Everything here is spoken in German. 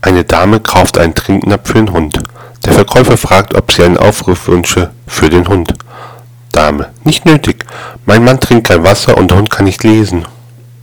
Eine Dame kauft einen Trinknapf für den Hund. Der Verkäufer fragt, ob sie einen Aufruf wünsche für den Hund. Dame: Nicht nötig. Mein Mann trinkt kein Wasser und der Hund kann nicht lesen.